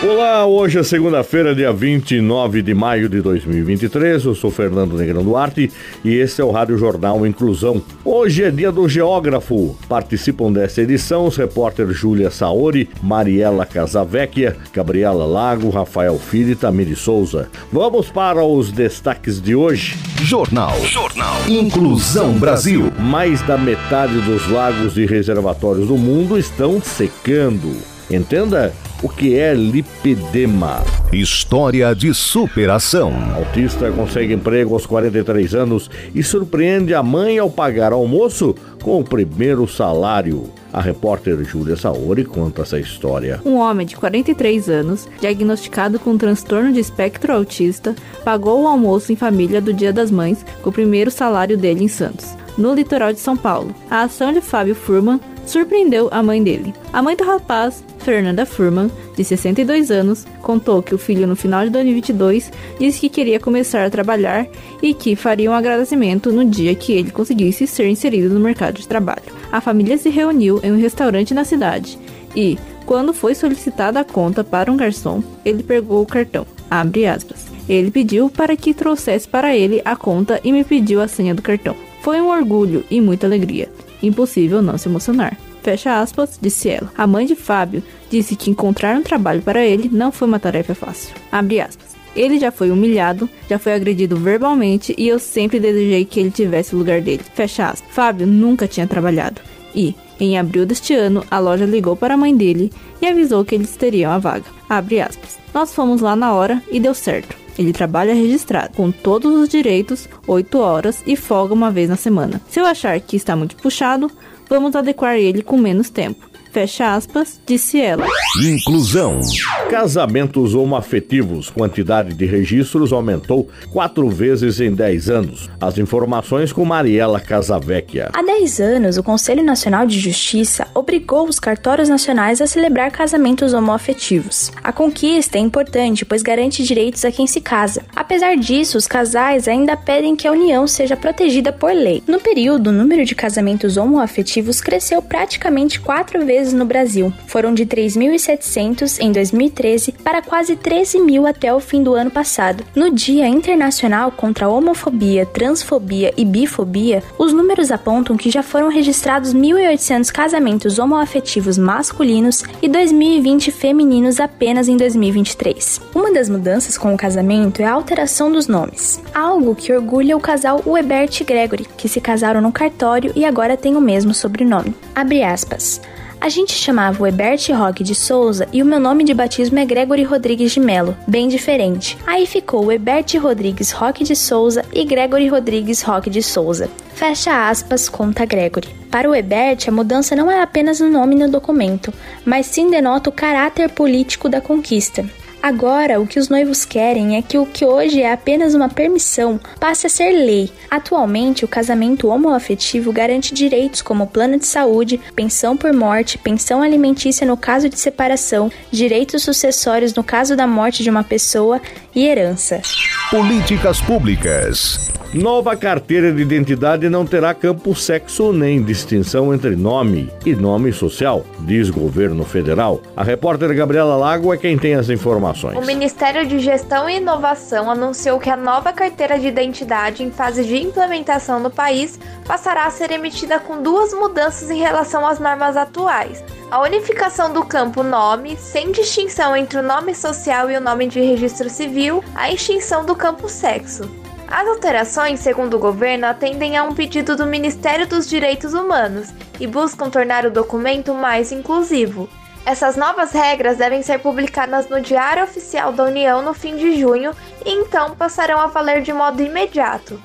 Olá, hoje é segunda-feira, dia 29 de maio de 2023. Eu sou Fernando Negrão Duarte e esse é o Rádio Jornal Inclusão. Hoje é dia do geógrafo. Participam dessa edição os repórteres Júlia Saori, Mariela Casavecchia, Gabriela Lago, Rafael Filho e Tamiri Souza. Vamos para os destaques de hoje. Jornal. Jornal. Inclusão Brasil. Mais da metade dos lagos e reservatórios do mundo estão secando. Entenda o que é lipedema. História de superação. Autista consegue emprego aos 43 anos e surpreende a mãe ao pagar almoço com o primeiro salário. A repórter Júlia Saori conta essa história. Um homem de 43 anos, diagnosticado com um transtorno de espectro autista, pagou o almoço em família do Dia das Mães com o primeiro salário dele em Santos, no litoral de São Paulo. A ação de Fábio Furman surpreendeu a mãe dele. A mãe do rapaz, Fernanda Furman, de 62 anos, contou que o filho, no final de 2022, disse que queria começar a trabalhar e que faria um agradecimento no dia que ele conseguisse ser inserido no mercado de trabalho. A família se reuniu em um restaurante na cidade e, quando foi solicitada a conta para um garçom, ele pegou o cartão. Ele pediu para que trouxesse para ele a conta e me pediu a senha do cartão. Foi um orgulho e muita alegria. Impossível não se emocionar. Fecha aspas, disse ela. A mãe de Fábio disse que encontrar um trabalho para ele não foi uma tarefa fácil. Abre aspas. Ele já foi humilhado, já foi agredido verbalmente e eu sempre desejei que ele tivesse o lugar dele. Fecha aspas. Fábio nunca tinha trabalhado. E, em abril deste ano, a loja ligou para a mãe dele e avisou que eles teriam a vaga. Abre aspas. Nós fomos lá na hora e deu certo. Ele trabalha registrado, com todos os direitos, 8 horas e folga uma vez na semana. Se eu achar que está muito puxado, vamos adequar ele com menos tempo. Fecha aspas, disse ela. Inclusão. Casamentos homoafetivos. Quantidade de registros aumentou quatro vezes em 10 anos. As informações com Mariela Casavecchia. Há 10 anos, o Conselho Nacional de Justiça obrigou os cartórios nacionais a celebrar casamentos homoafetivos. A conquista é importante, pois garante direitos a quem se casa. Apesar disso, os casais ainda pedem que a união seja protegida por lei. No período, o número de casamentos homoafetivos cresceu praticamente quatro vezes no Brasil. Foram de 3.700 em 2013 para quase 13 mil até o fim do ano passado. No Dia Internacional contra a Homofobia, Transfobia e Bifobia, os números apontam que já foram registrados 1.800 casamentos homoafetivos masculinos e 2.020 femininos apenas em 2023. Uma das mudanças com o casamento é a alteração dos nomes, algo que orgulha o casal Webert e Gregory, que se casaram no cartório e agora têm o mesmo sobrenome. Abre aspas. A gente chamava o Ebert Roque de Souza e o meu nome de batismo é Gregory Rodrigues de Melo, bem diferente. Aí ficou o Ebert Rodrigues Roque de Souza e Gregory Rodrigues Roque de Souza. Fecha aspas, conta Gregory. Para o Ebert, a mudança não é apenas o nome no documento, mas sim denota o caráter político da conquista. Agora, o que os noivos querem é que o que hoje é apenas uma permissão passe a ser lei. Atualmente, o casamento homoafetivo garante direitos como plano de saúde, pensão por morte, pensão alimentícia no caso de separação, direitos sucessórios no caso da morte de uma pessoa e herança. Políticas públicas. Nova carteira de identidade não terá campo sexo nem distinção entre nome e nome social, diz governo federal. A repórter Gabriela Lago é quem tem as informações. O Ministério de Gestão e Inovação anunciou que a nova carteira de identidade em fase de implementação no país passará a ser emitida com duas mudanças em relação às normas atuais. A unificação do campo nome, sem distinção entre o nome social e o nome de registro civil, a extinção do campo sexo. As alterações, segundo o governo, atendem a um pedido do Ministério dos Direitos Humanos e buscam tornar o documento mais inclusivo. Essas novas regras devem ser publicadas no Diário Oficial da União no fim de junho e então passarão a valer de modo imediato.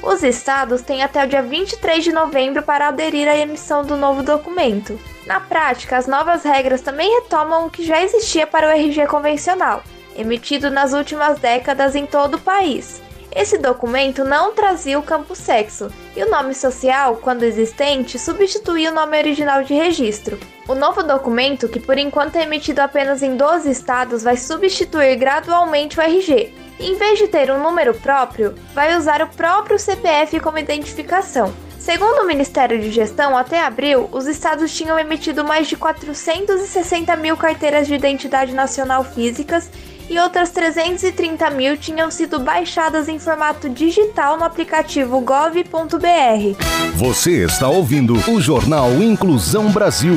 Os estados têm até o dia 23 de novembro para aderir à emissão do novo documento. Na prática, as novas regras também retomam o que já existia para o RG convencional, emitido nas últimas décadas em todo o país. Esse documento não trazia o campo sexo, e o nome social, quando existente, substituía o nome original de registro. O novo documento, que por enquanto é emitido apenas em 12 estados, vai substituir gradualmente o RG. Em vez de ter um número próprio, vai usar o próprio CPF como identificação. Segundo o Ministério de Gestão, até abril, os estados tinham emitido mais de 460 mil carteiras de identidade nacional físicas e outras 330 mil tinham sido baixadas em formato digital no aplicativo gov.br. Você está ouvindo o Jornal Inclusão Brasil.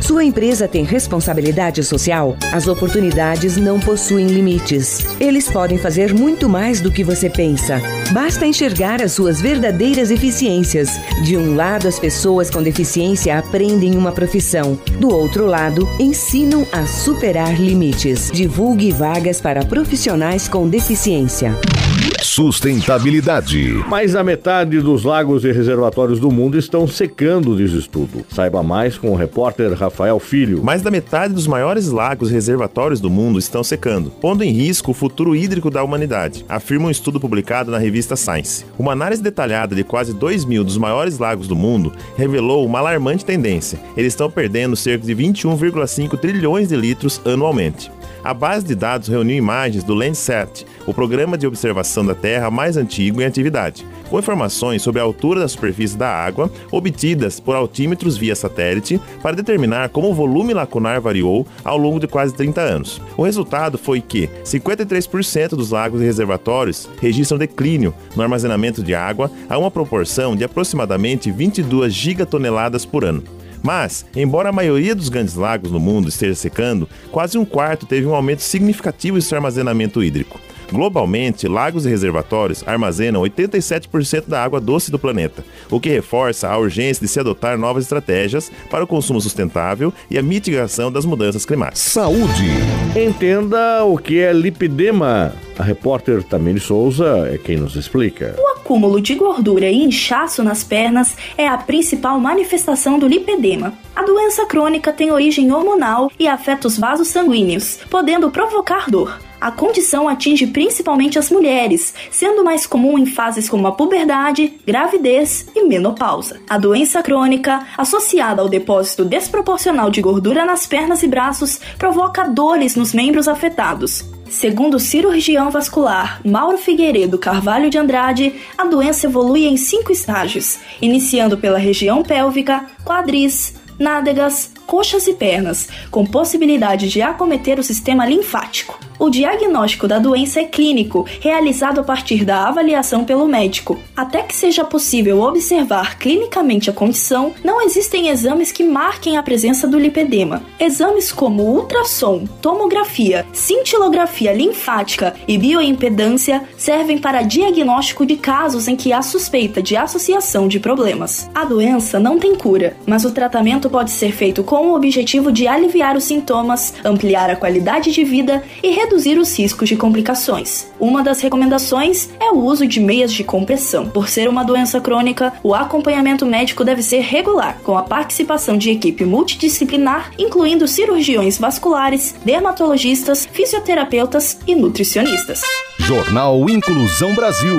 Sua empresa tem responsabilidade social? As oportunidades não possuem limites. Eles podem fazer muito mais do que você pensa. Basta enxergar as suas verdadeiras eficiências. De um lado, as pessoas com deficiência aprendem uma profissão. Do outro lado, ensinam a superar limites. Divulgue vagas para profissionais com deficiência. Sustentabilidade. Mais da metade dos lagos e reservatórios do mundo estão secando, diz estudo. Saiba mais com o repórter Rafael Filho. Mais da metade dos maiores lagos reservatórios do mundo estão secando, pondo em risco o futuro hídrico da humanidade, afirma um estudo publicado na revista Science. Uma análise detalhada de quase 2 mil dos maiores lagos do mundo revelou uma alarmante tendência. Eles estão perdendo cerca de 21,5 trilhões de litros anualmente. A base de dados reuniu imagens do Landsat, o programa de observação da Terra mais antigo em atividade, com informações sobre a altura da superfície da água obtidas por altímetros via satélite para determinar como o volume lacunar variou ao longo de quase 30 anos. O resultado foi que 53% dos lagos e reservatórios registram declínio no armazenamento de água a uma proporção de aproximadamente 22 gigatoneladas por ano. Mas, embora a maioria dos grandes lagos no mundo esteja secando, quase um quarto teve um aumento significativo em seu armazenamento hídrico. Globalmente, lagos e reservatórios armazenam 87% da água doce do planeta, o que reforça a urgência de se adotar novas estratégias para o consumo sustentável e a mitigação das mudanças climáticas. Saúde. Entenda o que é lipedema. A repórter Tamiri Souza é quem nos explica. O acúmulo de gordura e inchaço nas pernas é a principal manifestação do lipedema. A doença crônica tem origem hormonal e afeta os vasos sanguíneos, podendo provocar dor. A condição atinge principalmente as mulheres, sendo mais comum em fases como a puberdade, gravidez e menopausa. A doença crônica, associada ao depósito desproporcional de gordura nas pernas e braços, provoca dores nos membros afetados. Segundo o cirurgião vascular Mauro Figueiredo Carvalho de Andrade, a doença evolui em cinco estágios, iniciando pela região pélvica, quadris, nádegas, coxas e pernas, com possibilidade de acometer o sistema linfático. O diagnóstico da doença é clínico, realizado a partir da avaliação pelo médico. Até que seja possível observar clinicamente a condição, não existem exames que marquem a presença do lipedema. Exames como ultrassom, tomografia, cintilografia linfática e bioimpedância servem para diagnóstico de casos em que há suspeita de associação de problemas. A doença não tem cura, mas o tratamento pode ser feito com o objetivo de aliviar os sintomas, ampliar a qualidade de vida e reduzir reduzir os riscos de complicações. Uma das recomendações é o uso de meias de compressão. Por ser uma doença crônica, o acompanhamento médico deve ser regular, com a participação de equipe multidisciplinar, incluindo cirurgiões vasculares, dermatologistas, fisioterapeutas e nutricionistas. Jornal Inclusão Brasil.